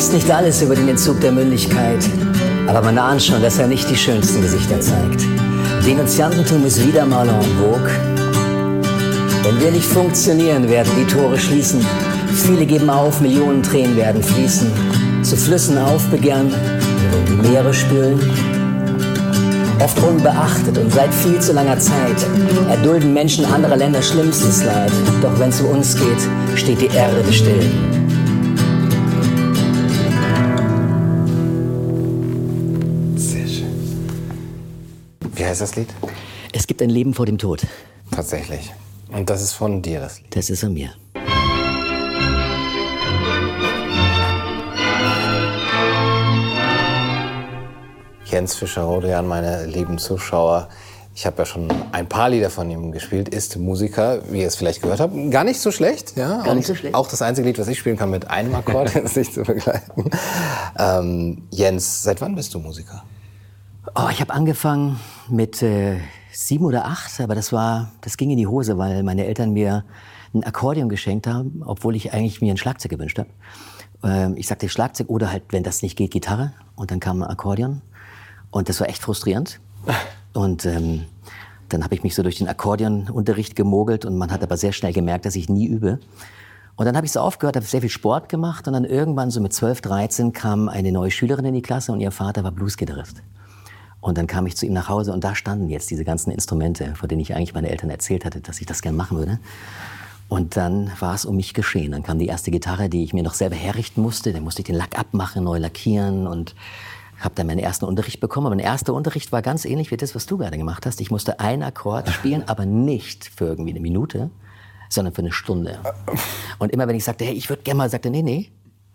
weiß nicht alles über den Entzug der Mündigkeit, aber man ahnt schon, dass er nicht die schönsten Gesichter zeigt. Denunziantentum ist wieder mal en vogue. Wenn wir nicht funktionieren, werden die Tore schließen. Viele geben auf, Millionen Tränen werden fließen. Zu Flüssen aufbegehren, die Meere spülen. Oft unbeachtet und seit viel zu langer Zeit erdulden Menschen anderer Länder schlimmstes Leid. Doch wenn es um uns geht, steht die Erde still. Heißt das Lied? Es gibt ein Leben vor dem Tod. Tatsächlich. Und das ist von dir, das Lied. Das ist an mir. Jens Fischer-Rodrian, meine lieben Zuschauer. Ich habe ja schon ein paar Lieder von ihm gespielt, ist Musiker, wie ihr es vielleicht gehört habt. Gar nicht so schlecht, ja. Gar nicht so schlecht. Auch das einzige Lied, was ich spielen kann mit einem Akkord, ist nicht zu begleiten. Ähm, Jens, seit wann bist du Musiker? Oh, ich habe angefangen mit äh, sieben oder acht, aber das war, das ging in die Hose, weil meine Eltern mir ein Akkordeon geschenkt haben, obwohl ich eigentlich mir ein Schlagzeug gewünscht habe. Ähm, ich sagte Schlagzeug oder halt, wenn das nicht geht, Gitarre. Und dann kam ein Akkordeon. Und das war echt frustrierend. Und ähm, dann habe ich mich so durch den Akkordeonunterricht gemogelt und man hat aber sehr schnell gemerkt, dass ich nie übe. Und dann habe ich so aufgehört, habe sehr viel Sport gemacht und dann irgendwann so mit 12, 13 kam eine neue Schülerin in die Klasse und ihr Vater war Bluesgitarrist. Und dann kam ich zu ihm nach Hause und da standen jetzt diese ganzen Instrumente, von denen ich eigentlich meine Eltern erzählt hatte, dass ich das gerne machen würde. Und dann war es um mich geschehen. Dann kam die erste Gitarre, die ich mir noch selber herrichten musste. Dann musste ich den Lack abmachen, neu lackieren und habe dann meinen ersten Unterricht bekommen. Aber mein erster Unterricht war ganz ähnlich wie das, was du gerade gemacht hast. Ich musste einen Akkord spielen, aber nicht für irgendwie eine Minute, sondern für eine Stunde. Und immer wenn ich sagte, hey, ich würde gerne mal, sagte, nee, nee,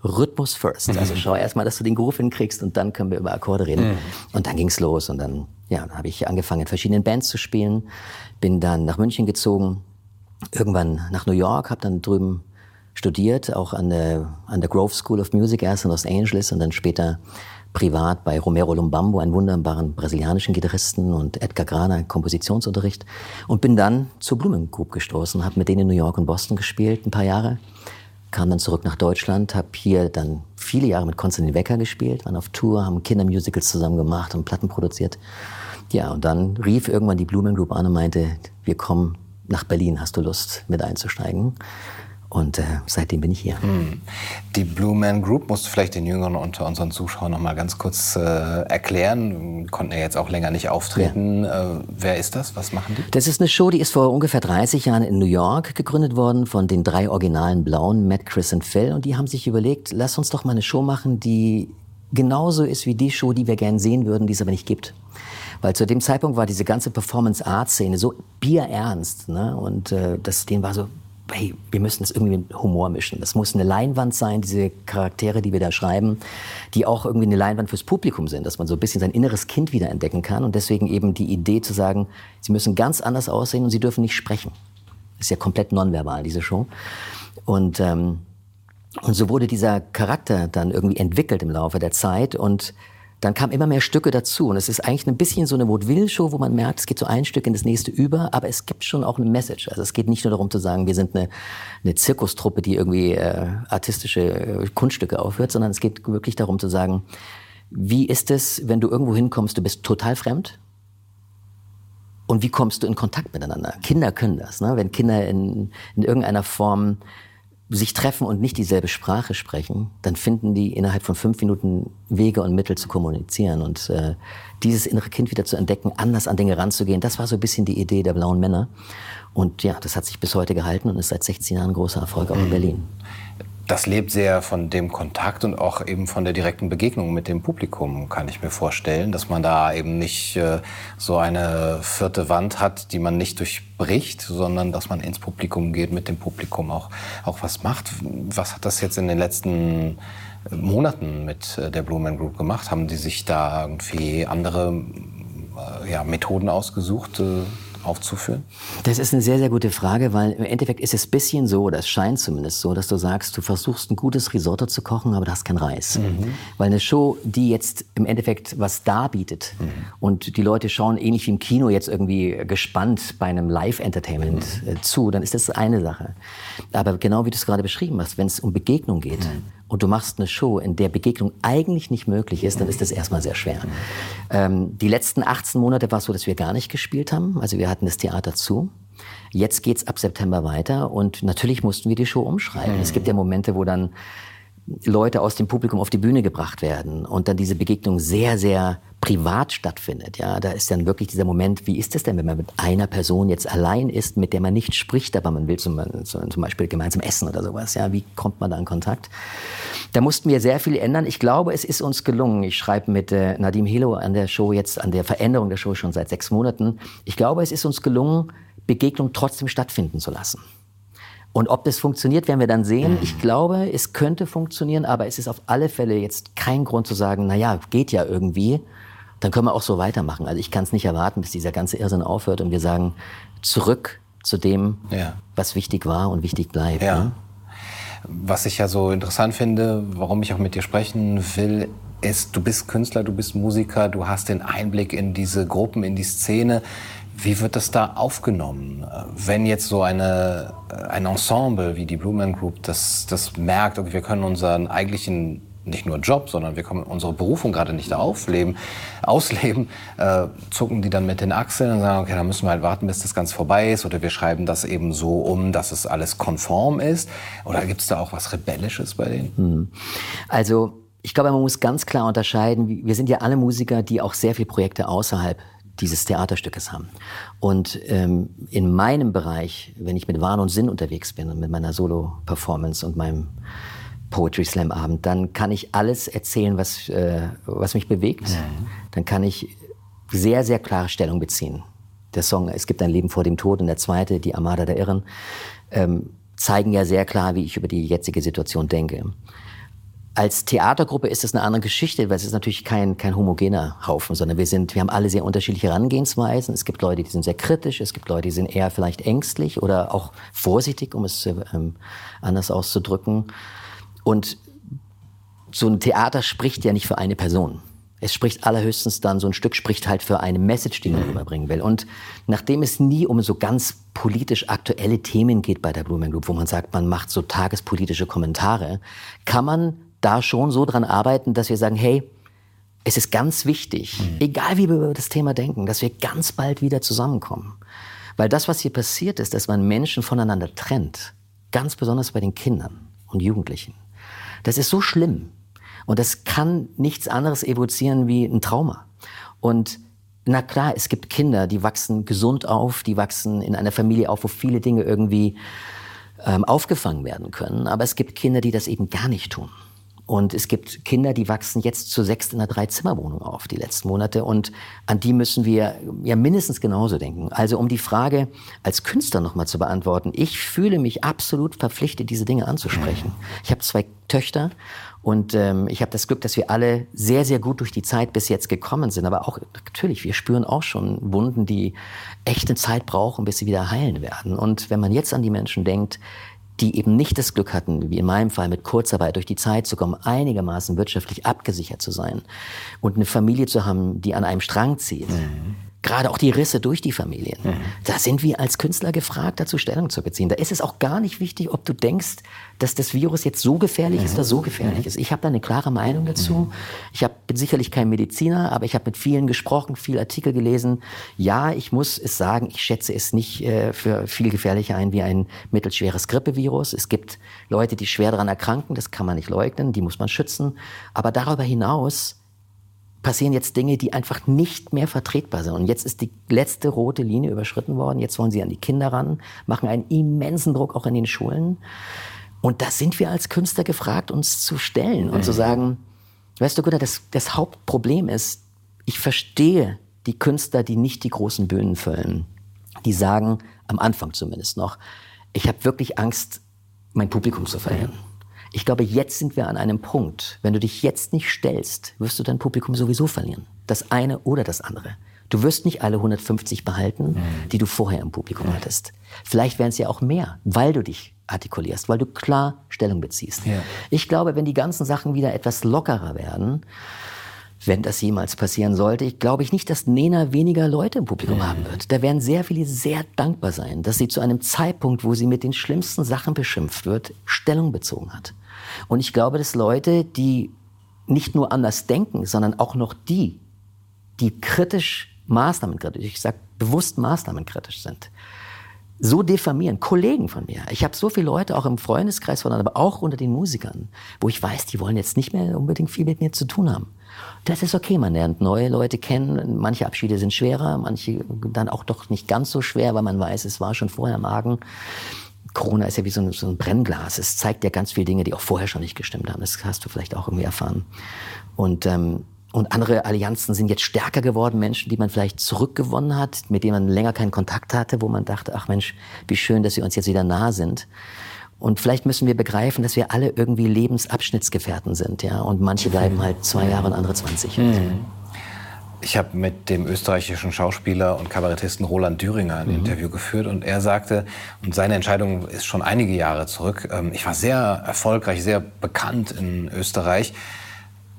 Rhythmus first. Also schau erst mal, dass du den Groove hinkriegst und dann können wir über Akkorde reden. Und dann ging's los und dann, ja, dann habe ich angefangen, in verschiedenen Bands zu spielen, bin dann nach München gezogen, irgendwann nach New York, habe dann drüben studiert, auch an der, an der Grove School of Music erst in Los Angeles und dann später privat bei Romero Lumbambo, einen wunderbaren brasilianischen Gitarristen und Edgar Grana Kompositionsunterricht und bin dann zur Blumen Group gestoßen, habe mit denen in New York und Boston gespielt, ein paar Jahre, kam dann zurück nach Deutschland, habe hier dann viele Jahre mit Konstantin Wecker gespielt, waren auf Tour, haben Kindermusicals zusammen gemacht und Platten produziert. Ja, und dann rief irgendwann die Blumen Group an und meinte, wir kommen nach Berlin, hast du Lust mit einzusteigen? Und äh, seitdem bin ich hier. Die Blue Man Group musst du vielleicht den Jüngeren unter unseren Zuschauern noch mal ganz kurz äh, erklären. Konnten ja jetzt auch länger nicht auftreten. Äh, wer ist das? Was machen die? Das ist eine Show, die ist vor ungefähr 30 Jahren in New York gegründet worden von den drei originalen Blauen, Matt, Chris und Phil. Und die haben sich überlegt, lass uns doch mal eine Show machen, die genauso ist wie die Show, die wir gern sehen würden, die es aber nicht gibt. Weil zu dem Zeitpunkt war diese ganze Performance-Art-Szene so bierernst. Ne? Und äh, das, denen war so, hey, wir müssen es irgendwie mit Humor mischen. Das muss eine Leinwand sein, diese Charaktere, die wir da schreiben, die auch irgendwie eine Leinwand fürs Publikum sind, dass man so ein bisschen sein inneres Kind wieder entdecken kann. Und deswegen eben die Idee zu sagen, sie müssen ganz anders aussehen und sie dürfen nicht sprechen. Ist ja komplett nonverbal, diese Show. Und, ähm, und so wurde dieser Charakter dann irgendwie entwickelt im Laufe der Zeit und dann kamen immer mehr Stücke dazu. Und es ist eigentlich ein bisschen so eine Vaudeville-Show, wo man merkt, es geht so ein Stück in das nächste über, aber es gibt schon auch eine Message. Also es geht nicht nur darum zu sagen, wir sind eine, eine Zirkustruppe, die irgendwie äh, artistische äh, Kunststücke aufhört, sondern es geht wirklich darum zu sagen, wie ist es, wenn du irgendwo hinkommst, du bist total fremd? Und wie kommst du in Kontakt miteinander? Kinder können das. Ne? Wenn Kinder in, in irgendeiner Form sich treffen und nicht dieselbe Sprache sprechen, dann finden die innerhalb von fünf Minuten Wege und Mittel zu kommunizieren. Und äh, dieses innere Kind wieder zu entdecken, anders an Dinge ranzugehen, das war so ein bisschen die Idee der blauen Männer. Und ja, das hat sich bis heute gehalten und ist seit 16 Jahren großer Erfolg auch in Berlin. Das lebt sehr von dem Kontakt und auch eben von der direkten Begegnung mit dem Publikum, kann ich mir vorstellen, dass man da eben nicht äh, so eine vierte Wand hat, die man nicht durchbricht, sondern dass man ins Publikum geht, mit dem Publikum auch, auch was macht. Was hat das jetzt in den letzten Monaten mit äh, der Blue Man Group gemacht? Haben die sich da irgendwie andere äh, ja, Methoden ausgesucht? Äh, aufzuführen? Das ist eine sehr, sehr gute Frage, weil im Endeffekt ist es ein bisschen so, oder es scheint zumindest so, dass du sagst, du versuchst ein gutes Risotto zu kochen, aber du hast keinen Reis. Mhm. Weil eine Show, die jetzt im Endeffekt was darbietet mhm. und die Leute schauen ähnlich wie im Kino jetzt irgendwie gespannt bei einem Live-Entertainment mhm. zu, dann ist das eine Sache. Aber genau wie du es gerade beschrieben hast, wenn es um Begegnung geht, und du machst eine Show, in der Begegnung eigentlich nicht möglich ist, dann ist das erstmal sehr schwer. Ähm, die letzten 18 Monate war es so, dass wir gar nicht gespielt haben. Also wir hatten das Theater zu. Jetzt geht's ab September weiter und natürlich mussten wir die Show umschreiben. Mhm. Es gibt ja Momente, wo dann Leute aus dem Publikum auf die Bühne gebracht werden und dann diese Begegnung sehr, sehr privat stattfindet. Ja, da ist dann wirklich dieser Moment, wie ist es denn, wenn man mit einer Person jetzt allein ist, mit der man nicht spricht, aber man will zum, zum Beispiel gemeinsam essen oder sowas. Ja, wie kommt man da in Kontakt? Da mussten wir sehr viel ändern. Ich glaube, es ist uns gelungen. Ich schreibe mit äh, Nadim Hilo an der Show jetzt, an der Veränderung der Show schon seit sechs Monaten. Ich glaube, es ist uns gelungen, Begegnung trotzdem stattfinden zu lassen. Und ob das funktioniert, werden wir dann sehen. Ich glaube, es könnte funktionieren, aber es ist auf alle Fälle jetzt kein Grund zu sagen, na ja, geht ja irgendwie. Dann können wir auch so weitermachen. Also ich kann es nicht erwarten, bis dieser ganze Irrsinn aufhört und wir sagen, zurück zu dem, ja. was wichtig war und wichtig bleibt. Ja. Ne? Was ich ja so interessant finde, warum ich auch mit dir sprechen will, ist, du bist Künstler, du bist Musiker, du hast den Einblick in diese Gruppen, in die Szene. Wie wird das da aufgenommen? Wenn jetzt so eine, ein Ensemble wie die Blue Man Group das, das merkt, okay, wir können unseren eigentlichen nicht nur Job, sondern wir können unsere Berufung gerade nicht aufleben, ausleben, äh, zucken die dann mit den Achseln und sagen, okay, dann müssen wir halt warten, bis das ganz vorbei ist oder wir schreiben das eben so um, dass es alles konform ist. Oder gibt es da auch was Rebellisches bei denen? Hm. Also ich glaube, man muss ganz klar unterscheiden, wir sind ja alle Musiker, die auch sehr viele Projekte außerhalb dieses Theaterstückes haben. Und ähm, in meinem Bereich, wenn ich mit Wahn und Sinn unterwegs bin und mit meiner Solo-Performance und meinem Poetry Slam Abend, dann kann ich alles erzählen, was, äh, was mich bewegt. Mhm. Dann kann ich sehr, sehr klare Stellung beziehen. Der Song Es gibt ein Leben vor dem Tod und der zweite, Die Armada der Irren, ähm, zeigen ja sehr klar, wie ich über die jetzige Situation denke. Als Theatergruppe ist es eine andere Geschichte, weil es ist natürlich kein, kein homogener Haufen, sondern wir sind, wir haben alle sehr unterschiedliche Herangehensweisen. Es gibt Leute, die sind sehr kritisch, es gibt Leute, die sind eher vielleicht ängstlich oder auch vorsichtig, um es ähm, anders auszudrücken. Und so ein Theater spricht ja nicht für eine Person. Es spricht allerhöchstens dann, so ein Stück spricht halt für eine Message, die man mhm. überbringen will. Und nachdem es nie um so ganz politisch aktuelle Themen geht bei der Blumen Group, wo man sagt, man macht so tagespolitische Kommentare, kann man da schon so dran arbeiten, dass wir sagen, hey, es ist ganz wichtig, mhm. egal wie wir über das Thema denken, dass wir ganz bald wieder zusammenkommen. Weil das, was hier passiert ist, dass man Menschen voneinander trennt, ganz besonders bei den Kindern und Jugendlichen, das ist so schlimm. Und das kann nichts anderes evozieren wie ein Trauma. Und na klar, es gibt Kinder, die wachsen gesund auf, die wachsen in einer Familie auf, wo viele Dinge irgendwie ähm, aufgefangen werden können. Aber es gibt Kinder, die das eben gar nicht tun. Und es gibt Kinder, die wachsen jetzt zu sechst in einer Dreizimmerwohnung auf, die letzten Monate. Und an die müssen wir ja mindestens genauso denken. Also um die Frage als Künstler nochmal zu beantworten. Ich fühle mich absolut verpflichtet, diese Dinge anzusprechen. Ich habe zwei Töchter und ähm, ich habe das Glück, dass wir alle sehr, sehr gut durch die Zeit bis jetzt gekommen sind. Aber auch natürlich, wir spüren auch schon Wunden, die echte Zeit brauchen, bis sie wieder heilen werden. Und wenn man jetzt an die Menschen denkt, die eben nicht das Glück hatten, wie in meinem Fall mit Kurzarbeit durch die Zeit zu kommen, einigermaßen wirtschaftlich abgesichert zu sein und eine Familie zu haben, die an einem Strang zieht. Mhm gerade auch die Risse durch die Familien. Mhm. Da sind wir als Künstler gefragt, dazu Stellung zu beziehen. Da ist es auch gar nicht wichtig, ob du denkst, dass das Virus jetzt so gefährlich mhm. ist oder so gefährlich mhm. ist. Ich habe da eine klare Meinung dazu. Mhm. Ich hab, bin sicherlich kein Mediziner, aber ich habe mit vielen gesprochen, viele Artikel gelesen. Ja, ich muss es sagen, ich schätze es nicht äh, für viel gefährlicher ein wie ein mittelschweres Grippevirus. Es gibt Leute, die schwer daran erkranken, das kann man nicht leugnen, die muss man schützen. Aber darüber hinaus passieren jetzt Dinge, die einfach nicht mehr vertretbar sind. Und jetzt ist die letzte rote Linie überschritten worden. Jetzt wollen sie an die Kinder ran, machen einen immensen Druck auch in den Schulen. Und da sind wir als Künstler gefragt, uns zu stellen und mhm. zu sagen, weißt du, Gunnar, das, das Hauptproblem ist, ich verstehe die Künstler, die nicht die großen Bühnen füllen. Die sagen, am Anfang zumindest noch, ich habe wirklich Angst, mein Publikum zu verlieren. Ich glaube, jetzt sind wir an einem Punkt. Wenn du dich jetzt nicht stellst, wirst du dein Publikum sowieso verlieren. Das eine oder das andere. Du wirst nicht alle 150 behalten, mhm. die du vorher im Publikum mhm. hattest. Vielleicht werden es ja auch mehr, weil du dich artikulierst, weil du klar Stellung beziehst. Ja. Ich glaube, wenn die ganzen Sachen wieder etwas lockerer werden, wenn das jemals passieren sollte, ich glaube ich nicht, dass Nena weniger Leute im Publikum mhm. haben wird. Da werden sehr viele sehr dankbar sein, dass sie zu einem Zeitpunkt, wo sie mit den schlimmsten Sachen beschimpft wird, Stellung bezogen hat. Und ich glaube, dass Leute, die nicht nur anders denken, sondern auch noch die, die kritisch maßnahmenkritisch, ich sage bewusst maßnahmenkritisch sind, so diffamieren. Kollegen von mir. Ich habe so viele Leute auch im Freundeskreis von, aber auch unter den Musikern, wo ich weiß, die wollen jetzt nicht mehr unbedingt viel mit mir zu tun haben. Das ist okay, man lernt neue Leute kennen. Manche Abschiede sind schwerer, manche dann auch doch nicht ganz so schwer, weil man weiß, es war schon vorher Magen. Corona ist ja wie so ein, so ein Brennglas. Es zeigt ja ganz viele Dinge, die auch vorher schon nicht gestimmt haben. Das hast du vielleicht auch irgendwie erfahren. Und ähm, und andere Allianzen sind jetzt stärker geworden, Menschen, die man vielleicht zurückgewonnen hat, mit denen man länger keinen Kontakt hatte, wo man dachte, ach Mensch, wie schön, dass wir uns jetzt wieder nah sind. Und vielleicht müssen wir begreifen, dass wir alle irgendwie Lebensabschnittsgefährten sind, ja. Und manche bleiben halt zwei Jahre und andere 20. Mhm. Ich habe mit dem österreichischen Schauspieler und Kabarettisten Roland Düringer ein mhm. Interview geführt und er sagte, und seine Entscheidung ist schon einige Jahre zurück, ähm, ich war sehr erfolgreich, sehr bekannt in Österreich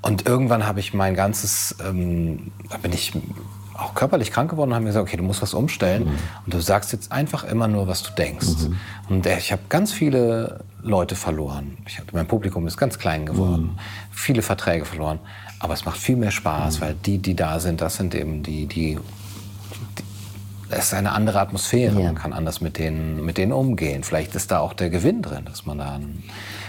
und irgendwann habe ich mein ganzes, ähm, da bin ich auch körperlich krank geworden und habe mir gesagt, okay, du musst was umstellen mhm. und du sagst jetzt einfach immer nur, was du denkst. Mhm. Und äh, ich habe ganz viele Leute verloren. Ich hab, mein Publikum ist ganz klein geworden, mhm. viele Verträge verloren. Aber es macht viel mehr Spaß, mhm. weil die, die da sind, das sind eben die, die, es ist eine andere Atmosphäre. Ja. Man kann anders mit denen, mit denen umgehen. Vielleicht ist da auch der Gewinn drin, dass man da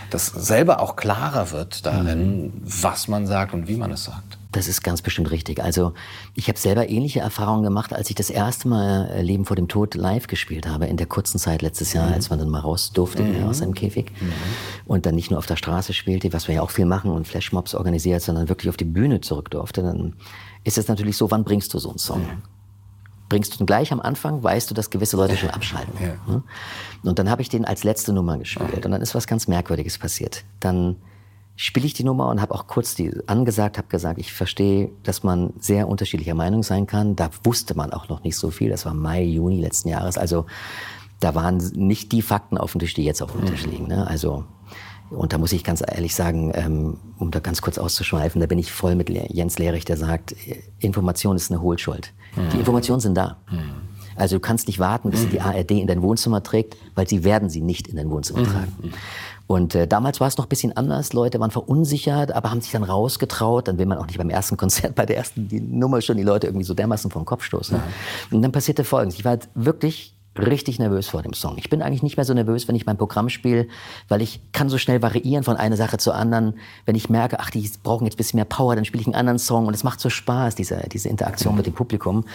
dass selber auch klarer wird darin, mhm. was man sagt und wie man es sagt. Das ist ganz bestimmt richtig. Also ich habe selber ähnliche Erfahrungen gemacht, als ich das erste Mal äh, Leben vor dem Tod live gespielt habe, in der kurzen Zeit letztes Jahr, mhm. als man dann mal raus durfte mhm. aus seinem Käfig mhm. und dann nicht nur auf der Straße spielte, was wir ja auch viel machen und Flashmobs organisiert, sondern wirklich auf die Bühne zurück durfte. Dann ist es natürlich so, wann bringst du so einen Song? Bringst du den gleich am Anfang, weißt du, dass gewisse Leute schon abschalten. Ja. Ne? Und dann habe ich den als letzte Nummer gespielt. Und dann ist was ganz Merkwürdiges passiert. Dann spiele ich die Nummer und habe auch kurz die angesagt, habe gesagt, ich verstehe, dass man sehr unterschiedlicher Meinung sein kann. Da wusste man auch noch nicht so viel. Das war Mai, Juni letzten Jahres. Also da waren nicht die Fakten auf dem Tisch, die jetzt auf dem Tisch mhm. liegen. Ne? Also und da muss ich ganz ehrlich sagen, ähm, um da ganz kurz auszuschweifen, da bin ich voll mit Jens Lehrich, der sagt, Information ist eine Hohlschuld. Mhm. Die Informationen sind da. Mhm. Also du kannst nicht warten, bis mhm. die ARD in dein Wohnzimmer trägt, weil sie werden sie nicht in dein Wohnzimmer mhm. tragen. Und äh, damals war es noch ein bisschen anders. Leute waren verunsichert, aber haben sich dann rausgetraut. Dann will man auch nicht beim ersten Konzert, bei der ersten die Nummer schon die Leute irgendwie so dermaßen vom Kopf stoßen. Und dann passierte Folgendes. Ich war halt wirklich richtig nervös vor dem Song. Ich bin eigentlich nicht mehr so nervös, wenn ich mein Programm spiele, weil ich kann so schnell variieren von einer Sache zur anderen. Wenn ich merke, ach, die brauchen jetzt ein bisschen mehr Power, dann spiele ich einen anderen Song und es macht so Spaß, diese, diese Interaktion mit dem Publikum.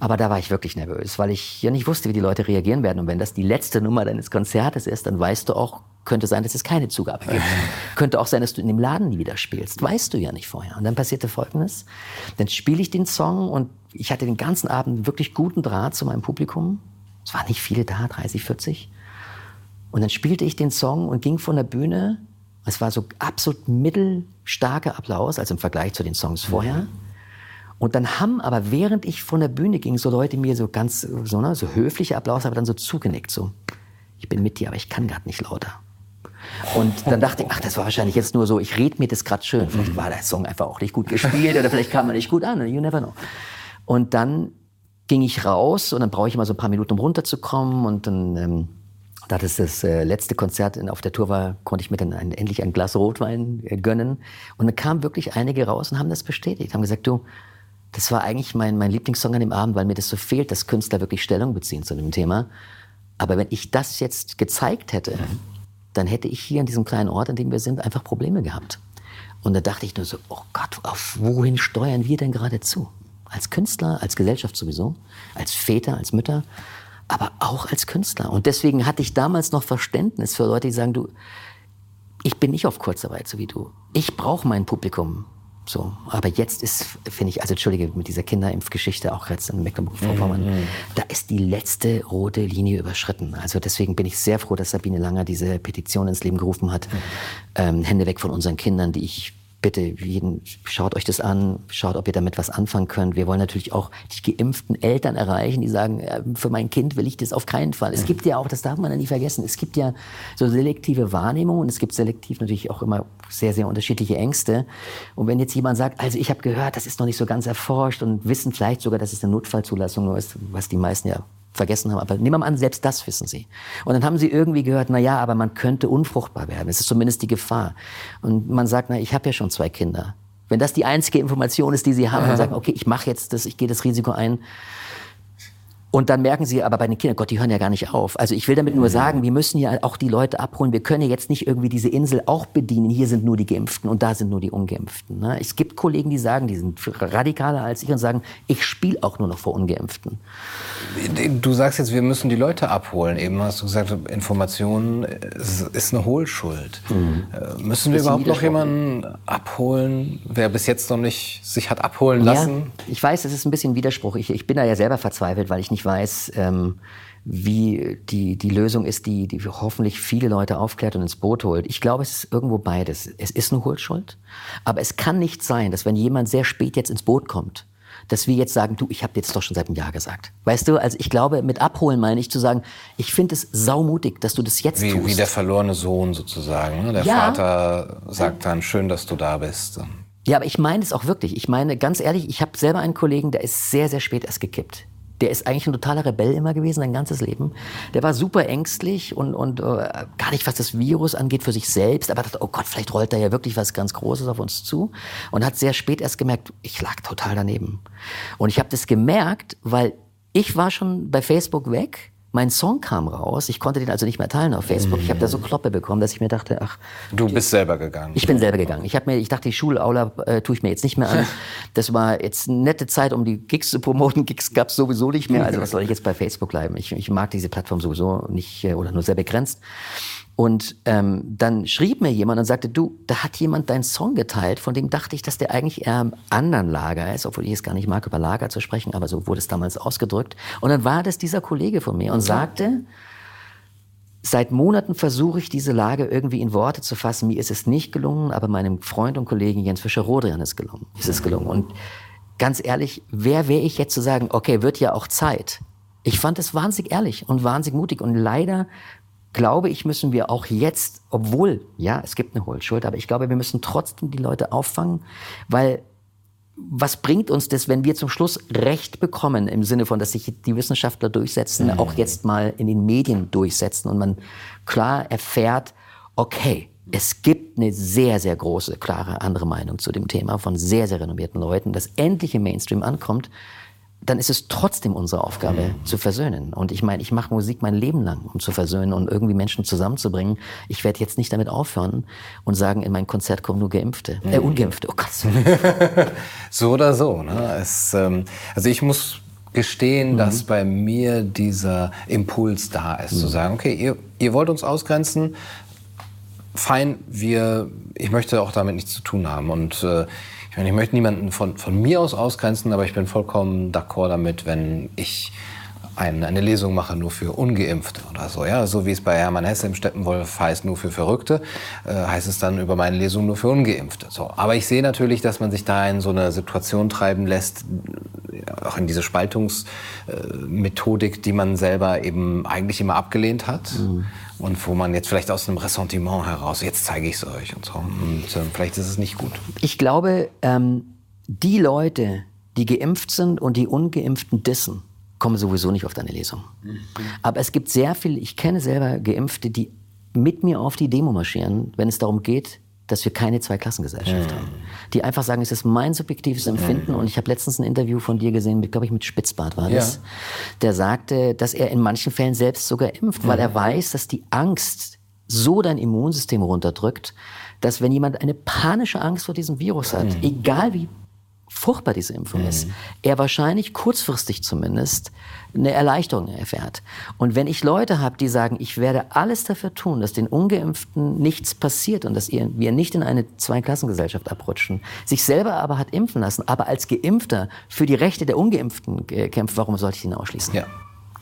Aber da war ich wirklich nervös, weil ich ja nicht wusste, wie die Leute reagieren werden. Und wenn das die letzte Nummer deines Konzertes ist, dann weißt du auch, könnte sein, dass es keine Zugabe gibt. könnte auch sein, dass du in dem Laden nie wieder spielst. Weißt du ja nicht vorher. Und dann passierte Folgendes. Dann spiele ich den Song und ich hatte den ganzen Abend wirklich guten Draht zu meinem Publikum. Es waren nicht viele da, 30, 40. Und dann spielte ich den Song und ging von der Bühne. Es war so absolut mittelstarker Applaus, also im Vergleich zu den Songs vorher. Mhm. Und dann haben aber, während ich von der Bühne ging, so Leute mir so ganz, so, ne, so höfliche Applaus, aber dann so zugenickt, so, ich bin mit dir, aber ich kann gerade nicht lauter. Und dann dachte ich, ach, das war wahrscheinlich jetzt nur so, ich rede mir das gerade schön. Vielleicht war der Song einfach auch nicht gut gespielt oder vielleicht kam er nicht gut an, you never know. Und dann ging ich raus und dann brauche ich immer so ein paar Minuten, um runterzukommen. Und dann, ähm, da das das äh, letzte Konzert auf der Tour war, konnte ich mir dann ein, endlich ein Glas Rotwein äh, gönnen. Und dann kamen wirklich einige raus und haben das bestätigt, haben gesagt, du, das war eigentlich mein, mein Lieblingssong an dem Abend, weil mir das so fehlt, dass Künstler wirklich Stellung beziehen zu dem Thema. Aber wenn ich das jetzt gezeigt hätte, mhm. dann hätte ich hier in diesem kleinen Ort, in dem wir sind, einfach Probleme gehabt. Und da dachte ich nur so, oh Gott, auf wohin steuern wir denn gerade zu? Als Künstler, als Gesellschaft sowieso, als Väter, als Mütter, aber auch als Künstler. Und deswegen hatte ich damals noch Verständnis für Leute, die sagen, du, ich bin nicht auf Kurzarbeit, so wie du. Ich brauche mein Publikum. So, aber jetzt ist, finde ich, also entschuldige, mit dieser Kinderimpfgeschichte auch jetzt in Mecklenburg-Vorpommern, mm, mm. da ist die letzte rote Linie überschritten. Also deswegen bin ich sehr froh, dass Sabine Langer diese Petition ins Leben gerufen hat. Mm. Ähm, Hände weg von unseren Kindern, die ich bitte jeden, schaut euch das an, schaut, ob ihr damit was anfangen könnt. Wir wollen natürlich auch die geimpften Eltern erreichen, die sagen, äh, für mein Kind will ich das auf keinen Fall. Es gibt ja auch, das darf man ja nie vergessen, es gibt ja so selektive Wahrnehmungen und es gibt selektiv natürlich auch immer sehr, sehr unterschiedliche Ängste. Und wenn jetzt jemand sagt, also ich habe gehört, das ist noch nicht so ganz erforscht und wissen vielleicht sogar, dass es eine Notfallzulassung nur ist, was die meisten ja vergessen haben. Aber nehmen wir mal an, selbst das wissen sie. Und dann haben sie irgendwie gehört, na ja, aber man könnte unfruchtbar werden. Das ist zumindest die Gefahr. Und man sagt, na, ich habe ja schon zwei Kinder. Wenn das die einzige Information ist, die sie haben, dann sagen, okay, ich mache jetzt das, ich gehe das Risiko ein, und dann merken sie aber bei den Kindern, Gott, die hören ja gar nicht auf. Also ich will damit nur sagen, wir müssen ja auch die Leute abholen. Wir können ja jetzt nicht irgendwie diese Insel auch bedienen. Hier sind nur die Geimpften und da sind nur die Ungeimpften. Ne? Es gibt Kollegen, die sagen, die sind radikaler als ich und sagen, ich spiele auch nur noch vor Ungeimpften. Du sagst jetzt, wir müssen die Leute abholen. Eben hast du gesagt, Information ist eine Hohlschuld. Mhm. Äh, müssen wir überhaupt noch jemanden abholen, wer bis jetzt noch nicht sich hat abholen lassen? Ja, ich weiß, es ist ein bisschen Widerspruch. Ich, ich bin da ja selber verzweifelt, weil ich nicht weiß, ähm, wie die, die Lösung ist, die, die hoffentlich viele Leute aufklärt und ins Boot holt. Ich glaube, es ist irgendwo beides. Es ist eine Hohlschuld, aber es kann nicht sein, dass wenn jemand sehr spät jetzt ins Boot kommt, dass wir jetzt sagen, du, ich habe jetzt doch schon seit einem Jahr gesagt. Weißt du, also ich glaube, mit abholen meine ich zu sagen, ich finde es saumutig, dass du das jetzt wie, tust. Wie der verlorene Sohn sozusagen. Ne? Der ja. Vater sagt dann, schön, dass du da bist. Ja, aber ich meine es auch wirklich. Ich meine, ganz ehrlich, ich habe selber einen Kollegen, der ist sehr, sehr spät erst gekippt. Der ist eigentlich ein totaler Rebell immer gewesen, sein ganzes Leben. Der war super ängstlich und, und äh, gar nicht, was das Virus angeht, für sich selbst. Aber dachte, oh Gott, vielleicht rollt da ja wirklich was ganz Großes auf uns zu. Und hat sehr spät erst gemerkt, ich lag total daneben. Und ich habe das gemerkt, weil ich war schon bei Facebook weg mein Song kam raus. Ich konnte den also nicht mehr teilen auf Facebook. Ich habe da so Kloppe bekommen, dass ich mir dachte, ach. Du bist selber gegangen. Ich bin selber gegangen. Ich habe mir, ich dachte, die Schulaula äh, tue ich mir jetzt nicht mehr an. Das war jetzt eine nette Zeit, um die Gigs zu promoten. Gigs gab es sowieso nicht mehr. Also was soll ich jetzt bei Facebook bleiben? Ich, ich mag diese Plattform sowieso nicht äh, oder nur sehr begrenzt. Und ähm, dann schrieb mir jemand und sagte, du, da hat jemand deinen Song geteilt, von dem dachte ich, dass der eigentlich eher am anderen Lager ist, obwohl ich es gar nicht mag, über Lager zu sprechen, aber so wurde es damals ausgedrückt. Und dann war das dieser Kollege von mir und sagte, seit Monaten versuche ich diese Lage irgendwie in Worte zu fassen. Mir ist es nicht gelungen, aber meinem Freund und Kollegen Jens Fischer-Rodrian ist, gelungen, ist es gelungen. Und ganz ehrlich, wer wäre ich jetzt zu sagen, okay, wird ja auch Zeit. Ich fand es wahnsinnig ehrlich und wahnsinnig mutig. Und leider glaube ich, müssen wir auch jetzt, obwohl, ja, es gibt eine Hohlschuld, aber ich glaube, wir müssen trotzdem die Leute auffangen, weil was bringt uns das, wenn wir zum Schluss Recht bekommen, im Sinne von, dass sich die Wissenschaftler durchsetzen, mhm. auch jetzt mal in den Medien durchsetzen und man klar erfährt, okay, es gibt eine sehr, sehr große, klare andere Meinung zu dem Thema von sehr, sehr renommierten Leuten, dass endlich im Mainstream ankommt, dann ist es trotzdem unsere Aufgabe mhm. zu versöhnen. Und ich meine, ich mache Musik mein Leben lang, um zu versöhnen und irgendwie Menschen zusammenzubringen. Ich werde jetzt nicht damit aufhören und sagen, in mein Konzert kommen nur Geimpfte, äh, mhm. äh, Ungeimpfte. Oh Gott. so oder so. Ne? Es, ähm, also ich muss gestehen, mhm. dass bei mir dieser Impuls da ist, mhm. zu sagen, okay, ihr, ihr wollt uns ausgrenzen, fein, wir, ich möchte auch damit nichts zu tun haben. Und äh, ich meine, ich möchte niemanden von, von mir aus ausgrenzen, aber ich bin vollkommen d'accord damit, wenn ich eine, eine Lesung mache nur für Ungeimpfte oder so. Ja? So wie es bei Hermann Hesse im Steppenwolf heißt, nur für Verrückte, äh, heißt es dann über meine Lesung nur für Ungeimpfte. So. Aber ich sehe natürlich, dass man sich da in so eine Situation treiben lässt, auch in diese Spaltungsmethodik, die man selber eben eigentlich immer abgelehnt hat. Mhm. Und wo man jetzt vielleicht aus einem Ressentiment heraus, jetzt zeige ich es euch und so. Und äh, vielleicht ist es nicht gut. Ich glaube, ähm, die Leute, die geimpft sind und die Ungeimpften dissen, kommen sowieso nicht auf deine Lesung. Mhm. Aber es gibt sehr viele, ich kenne selber Geimpfte, die mit mir auf die Demo marschieren, wenn es darum geht, dass wir keine Zweiklassengesellschaft mhm. haben. Die einfach sagen, es ist mein subjektives Empfinden. Mhm. Und ich habe letztens ein Interview von dir gesehen, glaube ich, mit Spitzbart war das. Ja. Der sagte, dass er in manchen Fällen selbst sogar impft, mhm. weil er weiß, dass die Angst so dein Immunsystem runterdrückt, dass wenn jemand eine panische Angst vor diesem Virus hat, mhm. egal wie furchtbar diese Impfung mhm. ist, er wahrscheinlich kurzfristig zumindest eine Erleichterung erfährt. Und wenn ich Leute habe, die sagen, ich werde alles dafür tun, dass den Ungeimpften nichts passiert und dass wir nicht in eine Zweiklassengesellschaft abrutschen, sich selber aber hat impfen lassen, aber als Geimpfter für die Rechte der Ungeimpften kämpft, warum sollte ich ihn ausschließen? Ja.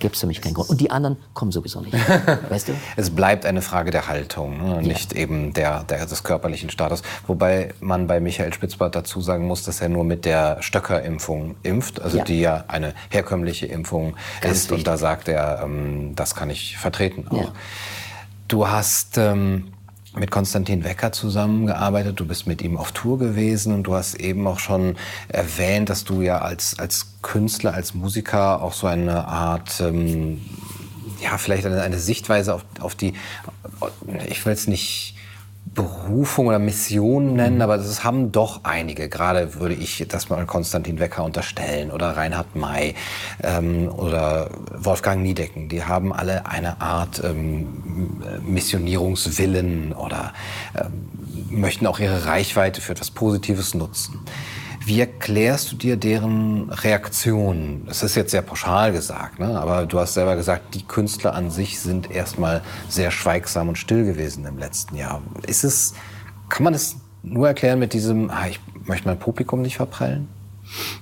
Gibt es für mich keinen Grund. Und die anderen kommen sowieso nicht. weißt du? Es bleibt eine Frage der Haltung, ne? nicht ja. eben der, der, des körperlichen Status. Wobei man bei Michael Spitzbart dazu sagen muss, dass er nur mit der Stöckerimpfung impft, also ja. die ja eine herkömmliche Impfung Ganz ist. Wichtig. Und da sagt er, ähm, das kann ich vertreten auch. Ja. Du hast ähm, mit Konstantin Wecker zusammengearbeitet, du bist mit ihm auf Tour gewesen und du hast eben auch schon erwähnt, dass du ja als, als Künstler, als Musiker auch so eine Art, ähm, ja, vielleicht eine, eine Sichtweise auf, auf die, ich will es nicht Berufung oder Mission nennen, mhm. aber das haben doch einige. Gerade würde ich das mal Konstantin Wecker unterstellen oder Reinhard May ähm, oder Wolfgang Niedecken. Die haben alle eine Art ähm, Missionierungswillen oder ähm, möchten auch ihre Reichweite für etwas Positives nutzen. Wie erklärst du dir deren Reaktionen? Das ist jetzt sehr pauschal gesagt, ne? aber du hast selber gesagt, die Künstler an sich sind erstmal sehr schweigsam und still gewesen im letzten Jahr. Ist es, kann man es nur erklären mit diesem, ah, ich möchte mein Publikum nicht verprellen?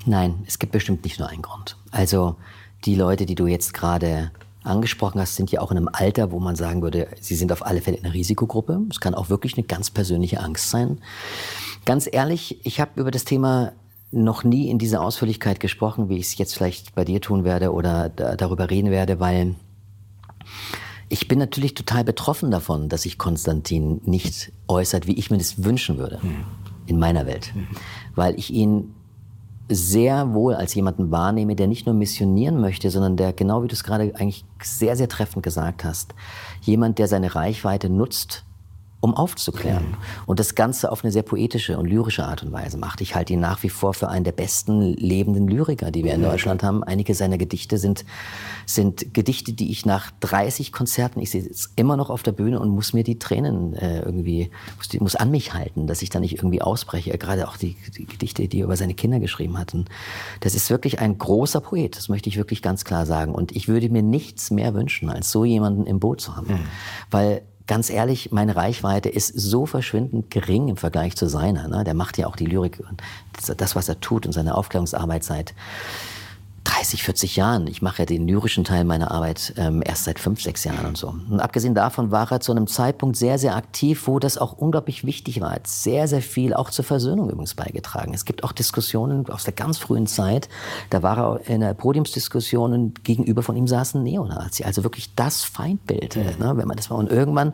Nein, es gibt bestimmt nicht nur einen Grund. Also die Leute, die du jetzt gerade angesprochen hast, sind ja auch in einem Alter, wo man sagen würde, sie sind auf alle Fälle in einer Risikogruppe. Es kann auch wirklich eine ganz persönliche Angst sein. Ganz ehrlich, ich habe über das Thema noch nie in dieser Ausführlichkeit gesprochen, wie ich es jetzt vielleicht bei dir tun werde oder da, darüber reden werde, weil ich bin natürlich total betroffen davon, dass sich Konstantin nicht äußert, wie ich mir das wünschen würde mhm. in meiner Welt, mhm. weil ich ihn sehr wohl als jemanden wahrnehme, der nicht nur missionieren möchte, sondern der, genau wie du es gerade eigentlich sehr, sehr treffend gesagt hast, jemand, der seine Reichweite nutzt, um aufzuklären. Und das Ganze auf eine sehr poetische und lyrische Art und Weise macht. Ich halte ihn nach wie vor für einen der besten lebenden Lyriker, die wir in Deutschland haben. Einige seiner Gedichte sind, sind Gedichte, die ich nach 30 Konzerten, ich sehe jetzt immer noch auf der Bühne und muss mir die Tränen äh, irgendwie, muss, die, muss an mich halten, dass ich da nicht irgendwie ausbreche. Gerade auch die, die Gedichte, die er über seine Kinder geschrieben hatten. Das ist wirklich ein großer Poet, das möchte ich wirklich ganz klar sagen. Und ich würde mir nichts mehr wünschen, als so jemanden im Boot zu haben. Mhm. Weil ganz ehrlich, meine Reichweite ist so verschwindend gering im Vergleich zu seiner. Ne? Der macht ja auch die Lyrik und das, was er tut und seine Aufklärungsarbeit seit 30, 40 Jahren. Ich mache ja den lyrischen Teil meiner Arbeit ähm, erst seit fünf, sechs Jahren und so. Und abgesehen davon war er zu einem Zeitpunkt sehr, sehr aktiv, wo das auch unglaublich wichtig war. Hat sehr, sehr viel auch zur Versöhnung übrigens beigetragen. Es gibt auch Diskussionen aus der ganz frühen Zeit. Da war er in der Podiumsdiskussion und gegenüber von ihm saßen Neonazi. Also wirklich das Feindbild, mhm. ne, wenn man das war. Und irgendwann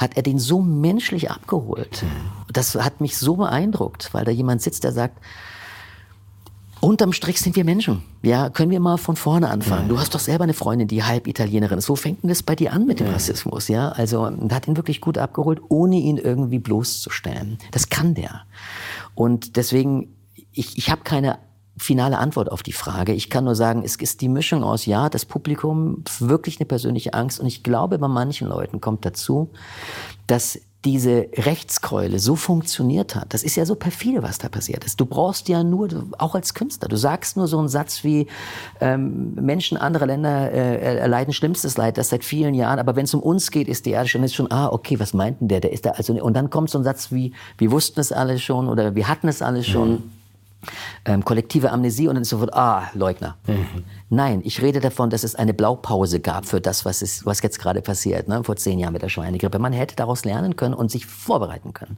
hat er den so menschlich abgeholt. Mhm. Das hat mich so beeindruckt, weil da jemand sitzt, der sagt, unterm Strich sind wir Menschen. Ja, können wir mal von vorne anfangen. Du hast doch selber eine Freundin, die halb Italienerin ist. Wo fängt denn das bei dir an mit dem Rassismus? Ja, also hat ihn wirklich gut abgeholt, ohne ihn irgendwie bloßzustellen. Das kann der. Und deswegen, ich, ich habe keine finale Antwort auf die Frage. Ich kann nur sagen, es ist die Mischung aus, ja, das Publikum, wirklich eine persönliche Angst. Und ich glaube, bei manchen Leuten kommt dazu, dass diese Rechtskeule so funktioniert hat. Das ist ja so perfide, was da passiert ist. Du brauchst ja nur, auch als Künstler, du sagst nur so einen Satz wie, ähm, Menschen anderer Länder äh, erleiden schlimmstes Leid, das seit vielen Jahren, aber wenn es um uns geht, ist die Erde schon, ist schon, ah, okay, was meint denn der? Der ist da also, und dann kommt so ein Satz wie, wir wussten es alle schon oder wir hatten es alle schon. Mhm ähm, kollektive Amnesie und dann ist sofort, ah, Leugner. Mhm. Nein, ich rede davon, dass es eine Blaupause gab für das, was, ist, was jetzt gerade passiert, ne? vor zehn Jahren mit der Schweinegrippe. Man hätte daraus lernen können und sich vorbereiten können.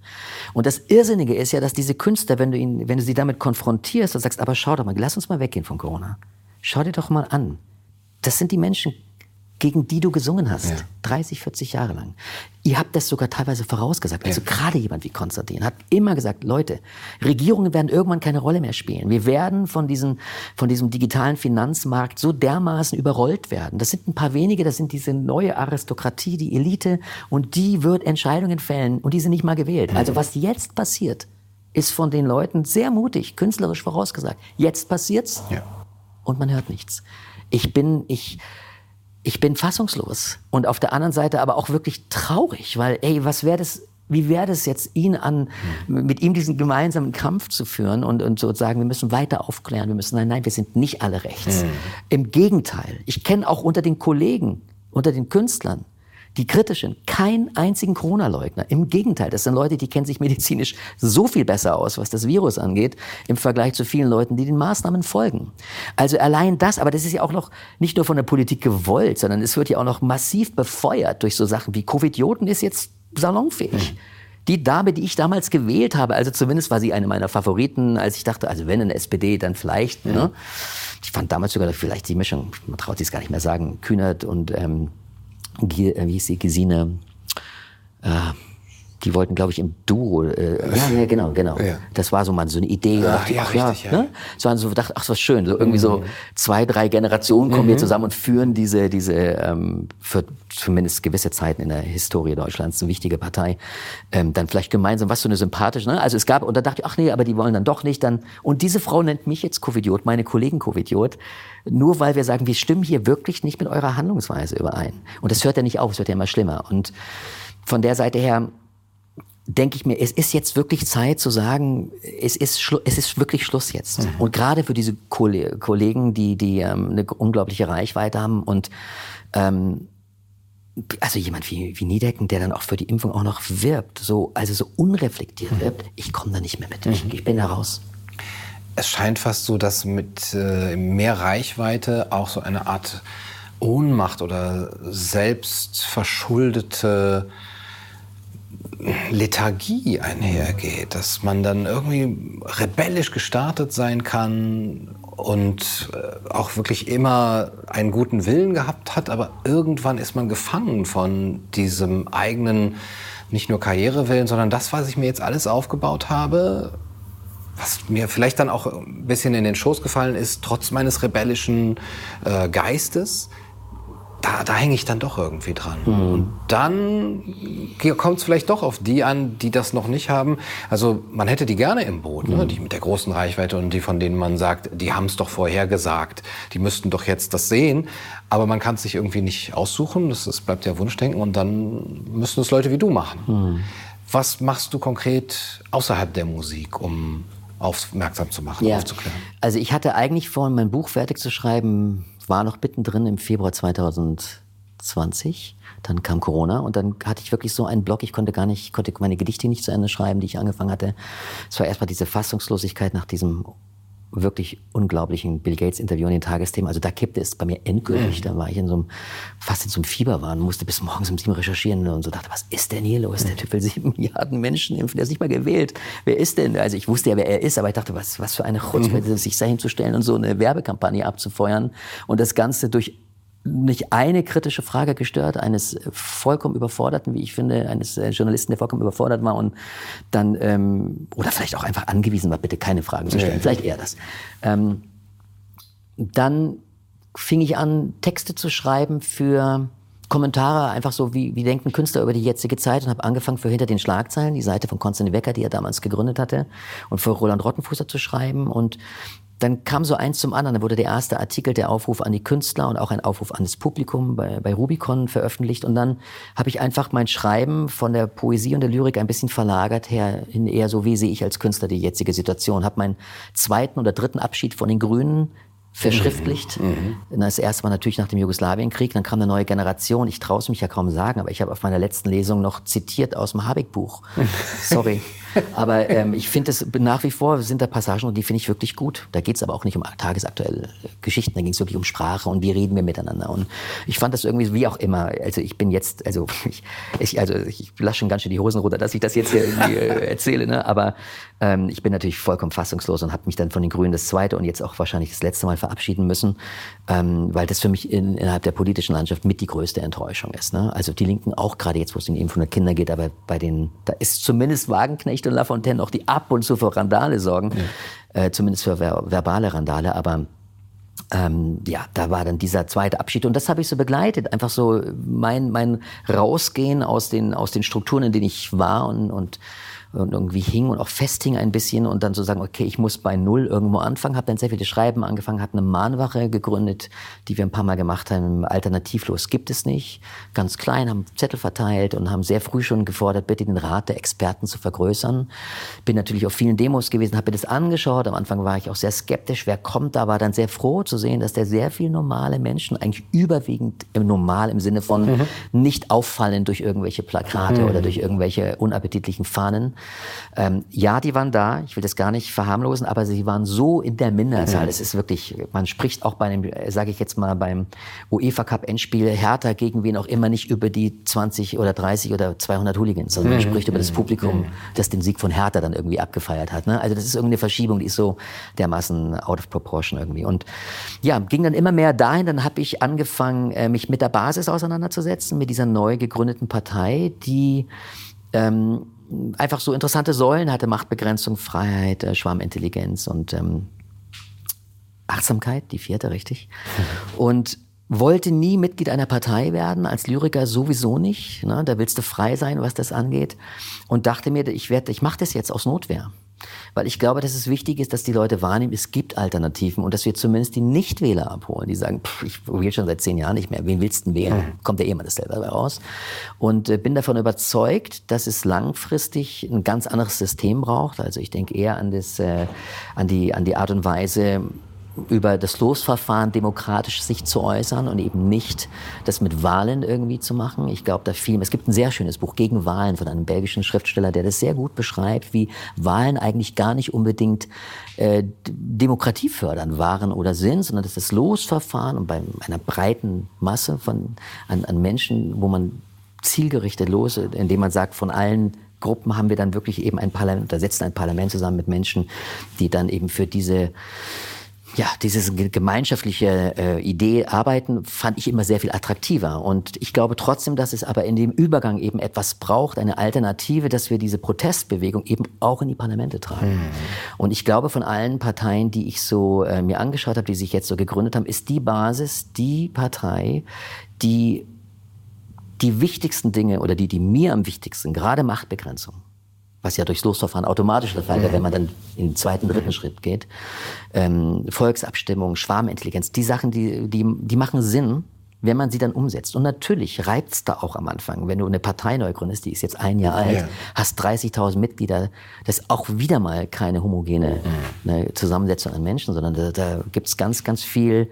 Und das Irrsinnige ist ja, dass diese Künstler, wenn du, ihn, wenn du sie damit konfrontierst und sagst, aber schau doch mal, lass uns mal weggehen von Corona. Schau dir doch mal an. Das sind die Menschen, gegen die du gesungen hast. Ja. 30, 40 Jahre lang. Ihr habt das sogar teilweise vorausgesagt. Also ja. gerade jemand wie Konstantin hat immer gesagt, Leute, Regierungen werden irgendwann keine Rolle mehr spielen. Wir werden von diesem, von diesem digitalen Finanzmarkt so dermaßen überrollt werden. Das sind ein paar wenige, das sind diese neue Aristokratie, die Elite, und die wird Entscheidungen fällen und die sind nicht mal gewählt. Also was jetzt passiert, ist von den Leuten sehr mutig, künstlerisch vorausgesagt. Jetzt passiert's ja. und man hört nichts. Ich bin, ich, ich bin fassungslos und auf der anderen Seite aber auch wirklich traurig, weil ey, was wäre das wie wäre das jetzt, ihn an, mit ihm diesen gemeinsamen Kampf zu führen und, und so sagen, wir müssen weiter aufklären, wir müssen, nein, nein, wir sind nicht alle rechts. Mhm. Im Gegenteil, ich kenne auch unter den Kollegen, unter den Künstlern, die kritischen, keinen einzigen Corona-Leugner. Im Gegenteil, das sind Leute, die kennen sich medizinisch so viel besser aus, was das Virus angeht, im Vergleich zu vielen Leuten, die den Maßnahmen folgen. Also allein das, aber das ist ja auch noch nicht nur von der Politik gewollt, sondern es wird ja auch noch massiv befeuert durch so Sachen wie Covidioten ist jetzt salonfähig. Mhm. Die Dame, die ich damals gewählt habe, also zumindest war sie eine meiner Favoriten, als ich dachte, also wenn eine SPD, dann vielleicht. Mhm. Ne? Ich fand damals sogar vielleicht die Mischung, man traut sich es gar nicht mehr sagen, Kühnert und ähm, wie hieß sie, Gesine, äh, die wollten, glaube ich, im Duo. Äh, ja, ja, genau, genau. Ja. Das war so mal so eine Idee. Ah, dachte, ja, ach, richtig, ja. Ne? So, so dachte, ach, was schön. So irgendwie mhm. so zwei, drei Generationen kommen mhm. hier zusammen und führen diese, diese ähm, für zumindest gewisse Zeiten in der Historie Deutschlands eine wichtige Partei. Ähm, dann vielleicht gemeinsam, was so eine sympathische. Ne? Also es gab und da dachte ich, ach nee, aber die wollen dann doch nicht. Dann und diese Frau nennt mich jetzt Covidiot, meine Kollegen Covidiot, nur weil wir sagen, wir stimmen hier wirklich nicht mit eurer Handlungsweise überein. Und das hört ja nicht auf, es wird ja immer schlimmer. Und von der Seite her denke ich mir, es ist jetzt wirklich Zeit zu sagen, es ist, es ist wirklich Schluss jetzt. Mhm. Und gerade für diese Kollegen, die, die ähm, eine unglaubliche Reichweite haben und ähm, also jemand wie, wie Niedecken, der dann auch für die Impfung auch noch wirbt, so, also so unreflektiert mhm. wirbt, ich komme da nicht mehr mit. Ich, mhm. ich, bin da raus. Es scheint fast so, dass mit äh, mehr Reichweite auch so eine Art Ohnmacht oder selbstverschuldete Lethargie einhergeht, dass man dann irgendwie rebellisch gestartet sein kann und äh, auch wirklich immer einen guten Willen gehabt hat, aber irgendwann ist man gefangen von diesem eigenen, nicht nur Karrierewillen, sondern das, was ich mir jetzt alles aufgebaut habe, was mir vielleicht dann auch ein bisschen in den Schoß gefallen ist, trotz meines rebellischen äh, Geistes, da, da hänge ich dann doch irgendwie dran. Mhm. Und dann kommt es vielleicht doch auf die an, die das noch nicht haben. Also man hätte die gerne im Boot, ne? Mhm. die mit der großen Reichweite und die, von denen man sagt, die haben es doch vorher gesagt, die müssten doch jetzt das sehen. Aber man kann es sich irgendwie nicht aussuchen, das, das bleibt ja Wunschdenken und dann müssen es Leute wie du machen. Mhm. Was machst du konkret außerhalb der Musik, um aufmerksam zu machen, ja. aufzuklären? Also ich hatte eigentlich vor, mein Buch fertig zu schreiben war noch mittendrin im Februar 2020. Dann kam Corona und dann hatte ich wirklich so einen Block. Ich konnte gar nicht, konnte meine Gedichte nicht zu Ende schreiben, die ich angefangen hatte. Es war erstmal diese Fassungslosigkeit nach diesem wirklich unglaublichen Bill Gates Interview in den Tagesthemen. Also da kippte es bei mir endgültig. Mhm. Da war ich in so einem, fast in so einem Fieberwahn, musste bis morgens um sieben recherchieren und so dachte, was ist denn hier los? Der. Typ will sieben Milliarden Menschen impfen, der ist nicht mal gewählt. Wer ist denn? Also ich wusste ja, wer er ist, aber ich dachte, was, was für eine Chutzpe, mhm. sich da hinzustellen und so eine Werbekampagne abzufeuern und das Ganze durch nicht eine kritische Frage gestört, eines vollkommen überforderten, wie ich finde, eines äh, Journalisten, der vollkommen überfordert war und dann, ähm, oder vielleicht auch einfach angewiesen war, bitte keine Fragen zu stellen, nee. vielleicht eher das. Ähm, dann fing ich an, Texte zu schreiben für Kommentare, einfach so, wie, wie denken Künstler über die jetzige Zeit und habe angefangen für Hinter den Schlagzeilen, die Seite von Konstantin Wecker, die er damals gegründet hatte, und für Roland Rottenfußer zu schreiben und dann kam so eins zum anderen. Dann wurde der erste Artikel, der Aufruf an die Künstler und auch ein Aufruf an das Publikum bei, bei Rubicon veröffentlicht. Und dann habe ich einfach mein Schreiben von der Poesie und der Lyrik ein bisschen verlagert her in eher so, wie sehe ich als Künstler die jetzige Situation. Habe meinen zweiten oder dritten Abschied von den Grünen verschriftlicht. Mhm. mhm. Das erste Mal natürlich nach dem Jugoslawienkrieg, dann kam eine neue Generation. Ich traue es mich ja kaum sagen, aber ich habe auf meiner letzten Lesung noch zitiert aus dem Habeck-Buch. Sorry. Aber ähm, ich finde es nach wie vor sind da Passagen und die finde ich wirklich gut. Da geht es aber auch nicht um tagesaktuelle Geschichten, da ging es wirklich um Sprache und wie reden wir miteinander. Und ich fand das irgendwie wie auch immer. Also ich bin jetzt, also ich, ich also ich lasse schon ganz schön die Hosen runter, dass ich das jetzt hier irgendwie äh, erzähle. Ne? Aber ähm, ich bin natürlich vollkommen fassungslos und habe mich dann von den Grünen das zweite und jetzt auch wahrscheinlich das letzte Mal verabschieden müssen, ähm, weil das für mich in, innerhalb der politischen Landschaft mit die größte Enttäuschung ist. Ne? Also die Linken auch gerade jetzt, wo es eben von den Kindern geht, aber bei den, da ist zumindest Wagenknecht und Lafontaine auch die ab und zu für Randale sorgen, ja. äh, zumindest für ver verbale Randale, aber ähm, ja, da war dann dieser zweite Abschied und das habe ich so begleitet, einfach so mein mein Rausgehen aus den aus den Strukturen, in denen ich war und und und irgendwie hing und auch festhing ein bisschen und dann so sagen, okay, ich muss bei Null irgendwo anfangen, habe dann sehr viele Schreiben angefangen, habe eine Mahnwache gegründet, die wir ein paar Mal gemacht haben, alternativlos gibt es nicht, ganz klein, haben Zettel verteilt und haben sehr früh schon gefordert, bitte den Rat der Experten zu vergrößern. Bin natürlich auf vielen Demos gewesen, habe mir das angeschaut, am Anfang war ich auch sehr skeptisch, wer kommt da, war dann sehr froh zu sehen, dass da sehr viele normale Menschen, eigentlich überwiegend im normal im Sinne von mhm. nicht auffallen durch irgendwelche Plakate mhm. oder durch irgendwelche unappetitlichen Fahnen, ähm, ja, die waren da. Ich will das gar nicht verharmlosen, aber sie waren so in der Minderzahl. Mhm. Es ist wirklich, man spricht auch bei dem, sage ich jetzt mal, beim UEFA Cup Endspiel Hertha gegen wen auch immer nicht über die 20 oder 30 oder 200 Hooligans, sondern man mhm. spricht über das mhm. Publikum, mhm. das den Sieg von Hertha dann irgendwie abgefeiert hat. Ne? Also das ist irgendeine Verschiebung, die ist so dermaßen out of proportion irgendwie. Und ja, ging dann immer mehr dahin. Dann habe ich angefangen, äh, mich mit der Basis auseinanderzusetzen, mit dieser neu gegründeten Partei, die ähm, einfach so interessante Säulen hatte, Machtbegrenzung, Freiheit, äh, Schwarmintelligenz und ähm, Achtsamkeit, die vierte, richtig. Und wollte nie Mitglied einer Partei werden, als Lyriker sowieso nicht. Ne? Da willst du frei sein, was das angeht. Und dachte mir, ich, ich mache das jetzt aus Notwehr. Weil ich glaube, dass es wichtig ist, dass die Leute wahrnehmen, es gibt Alternativen und dass wir zumindest die Nichtwähler abholen, die sagen, pff, ich wähle schon seit zehn Jahren nicht mehr, wen willst du denn wählen? Mhm. Kommt ja eh mal dasselbe dabei raus. Und äh, bin davon überzeugt, dass es langfristig ein ganz anderes System braucht. Also ich denke eher an, das, äh, an, die, an die Art und Weise, über das Losverfahren demokratisch sich zu äußern und eben nicht das mit Wahlen irgendwie zu machen. Ich glaube, da viel. Es gibt ein sehr schönes Buch gegen Wahlen von einem belgischen Schriftsteller, der das sehr gut beschreibt, wie Wahlen eigentlich gar nicht unbedingt äh, Demokratie fördern waren oder sind, sondern dass das Losverfahren und bei einer breiten Masse von an, an Menschen, wo man zielgerichtet los, indem man sagt, von allen Gruppen haben wir dann wirklich eben ein Parlament, da setzen ein Parlament zusammen mit Menschen, die dann eben für diese ja, diese gemeinschaftliche äh, Idee arbeiten fand ich immer sehr viel attraktiver. Und ich glaube trotzdem, dass es aber in dem Übergang eben etwas braucht, eine Alternative, dass wir diese Protestbewegung eben auch in die Parlamente tragen. Mhm. Und ich glaube, von allen Parteien, die ich so äh, mir angeschaut habe, die sich jetzt so gegründet haben, ist die Basis die Partei, die die wichtigsten Dinge oder die, die mir am wichtigsten, gerade Machtbegrenzung, was ja durchs Losverfahren automatisch der Fall wäre, wenn man dann in den zweiten, dritten Schritt geht. Ähm, Volksabstimmung, Schwarmintelligenz, die Sachen, die, die, die machen Sinn, wenn man sie dann umsetzt. Und natürlich reibt's da auch am Anfang, wenn du eine Partei neu gründest, die ist jetzt ein Jahr alt, ja. hast 30.000 Mitglieder, das ist auch wieder mal keine homogene mhm. ne, Zusammensetzung an Menschen, sondern da, da gibt's ganz, ganz viel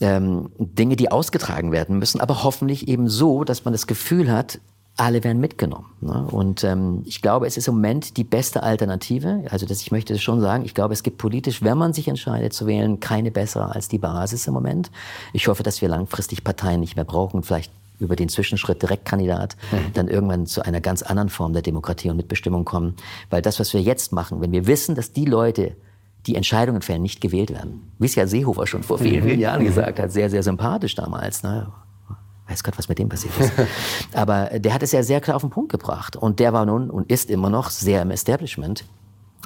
ähm, Dinge, die ausgetragen werden müssen, aber hoffentlich eben so, dass man das Gefühl hat, alle werden mitgenommen. Ne? Und ähm, ich glaube, es ist im Moment die beste Alternative. Also das, ich möchte das schon sagen, ich glaube, es gibt politisch, wenn man sich entscheidet zu wählen, keine bessere als die Basis im Moment. Ich hoffe, dass wir langfristig Parteien nicht mehr brauchen, vielleicht über den Zwischenschritt Direktkandidat, mhm. dann irgendwann zu einer ganz anderen Form der Demokratie und Mitbestimmung kommen. Weil das, was wir jetzt machen, wenn wir wissen, dass die Leute, die Entscheidungen fällen, nicht gewählt werden, wie es ja Seehofer schon vor vielen, vielen mhm. Jahren gesagt hat, sehr, sehr sympathisch damals. Ne? Weiß Gott, was mit dem passiert ist. Aber der hat es ja sehr klar auf den Punkt gebracht. Und der war nun und ist immer noch sehr im Establishment.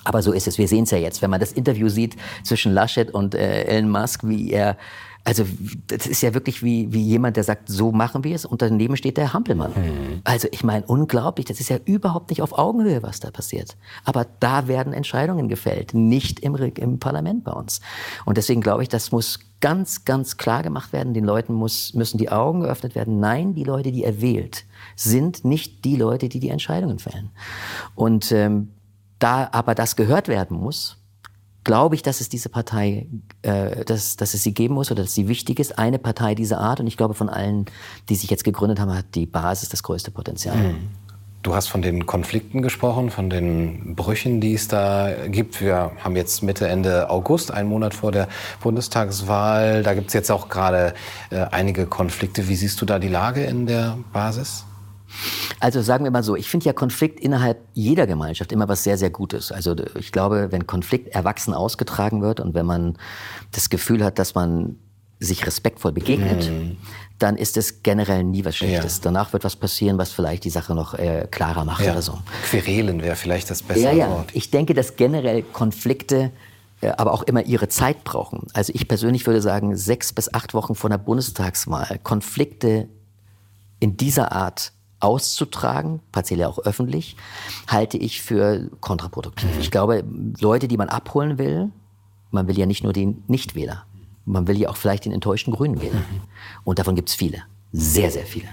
Aber so ist es. Wir sehen es ja jetzt, wenn man das Interview sieht zwischen Laschet und äh, Elon Musk, wie er also das ist ja wirklich wie, wie jemand, der sagt, so machen wir es und daneben steht der Hampelmann. Mhm. Also ich meine, unglaublich, das ist ja überhaupt nicht auf Augenhöhe, was da passiert. Aber da werden Entscheidungen gefällt, nicht im, im Parlament bei uns. Und deswegen glaube ich, das muss ganz, ganz klar gemacht werden. Den Leuten muss, müssen die Augen geöffnet werden. Nein, die Leute, die er wählt, sind nicht die Leute, die die Entscheidungen fällen. Und ähm, da aber das gehört werden muss, glaube ich, dass es diese Partei, äh, dass, dass es sie geben muss oder dass sie wichtig ist, eine Partei dieser Art. Und ich glaube, von allen, die sich jetzt gegründet haben, hat die Basis das größte Potenzial. Mhm. Du hast von den Konflikten gesprochen, von den Brüchen, die es da gibt. Wir haben jetzt Mitte, Ende August, einen Monat vor der Bundestagswahl. Da gibt es jetzt auch gerade äh, einige Konflikte. Wie siehst du da die Lage in der Basis? Also sagen wir mal so, ich finde ja Konflikt innerhalb jeder Gemeinschaft immer was sehr, sehr Gutes. Also ich glaube, wenn Konflikt erwachsen ausgetragen wird und wenn man das Gefühl hat, dass man sich respektvoll begegnet, mhm. dann ist es generell nie was Schlechtes. Ja. Danach wird was passieren, was vielleicht die Sache noch äh, klarer macht ja. oder so. Querelen wäre vielleicht das bessere ja, ja. Wort. Ich denke, dass generell Konflikte äh, aber auch immer ihre Zeit brauchen. Also ich persönlich würde sagen, sechs bis acht Wochen vor der Bundestagswahl Konflikte in dieser Art auszutragen, partiell ja auch öffentlich, halte ich für kontraproduktiv. Ich glaube, Leute, die man abholen will, man will ja nicht nur den Nichtwähler, man will ja auch vielleicht den enttäuschten Grünen wählen. Und davon gibt es viele, sehr, sehr viele.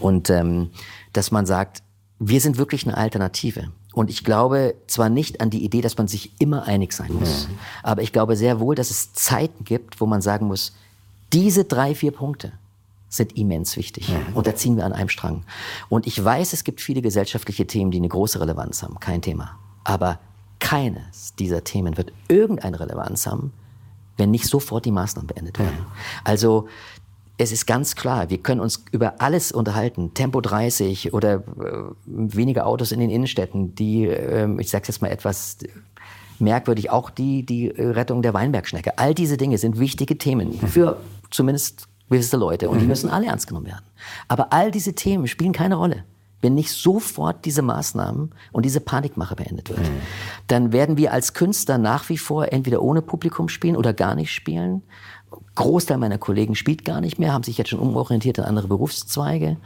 Und ähm, dass man sagt, wir sind wirklich eine Alternative. Und ich glaube zwar nicht an die Idee, dass man sich immer einig sein muss, mhm. aber ich glaube sehr wohl, dass es Zeiten gibt, wo man sagen muss, diese drei, vier Punkte sind immens wichtig. Mhm. Und da ziehen wir an einem Strang. Und ich weiß, es gibt viele gesellschaftliche Themen, die eine große Relevanz haben, kein Thema. Aber keines dieser Themen wird irgendeine Relevanz haben, wenn nicht sofort die Maßnahmen beendet werden. Mhm. Also es ist ganz klar, wir können uns über alles unterhalten. Tempo 30 oder äh, weniger Autos in den Innenstädten, die, äh, ich sage jetzt mal etwas merkwürdig, auch die, die Rettung der Weinbergschnecke. All diese Dinge sind wichtige Themen für zumindest gewisse Leute und die mhm. müssen alle ernst genommen werden. Aber all diese Themen spielen keine Rolle. Wenn nicht sofort diese Maßnahmen und diese Panikmache beendet wird, mhm. dann werden wir als Künstler nach wie vor entweder ohne Publikum spielen oder gar nicht spielen. Großteil meiner Kollegen spielt gar nicht mehr, haben sich jetzt schon umorientiert in andere Berufszweige.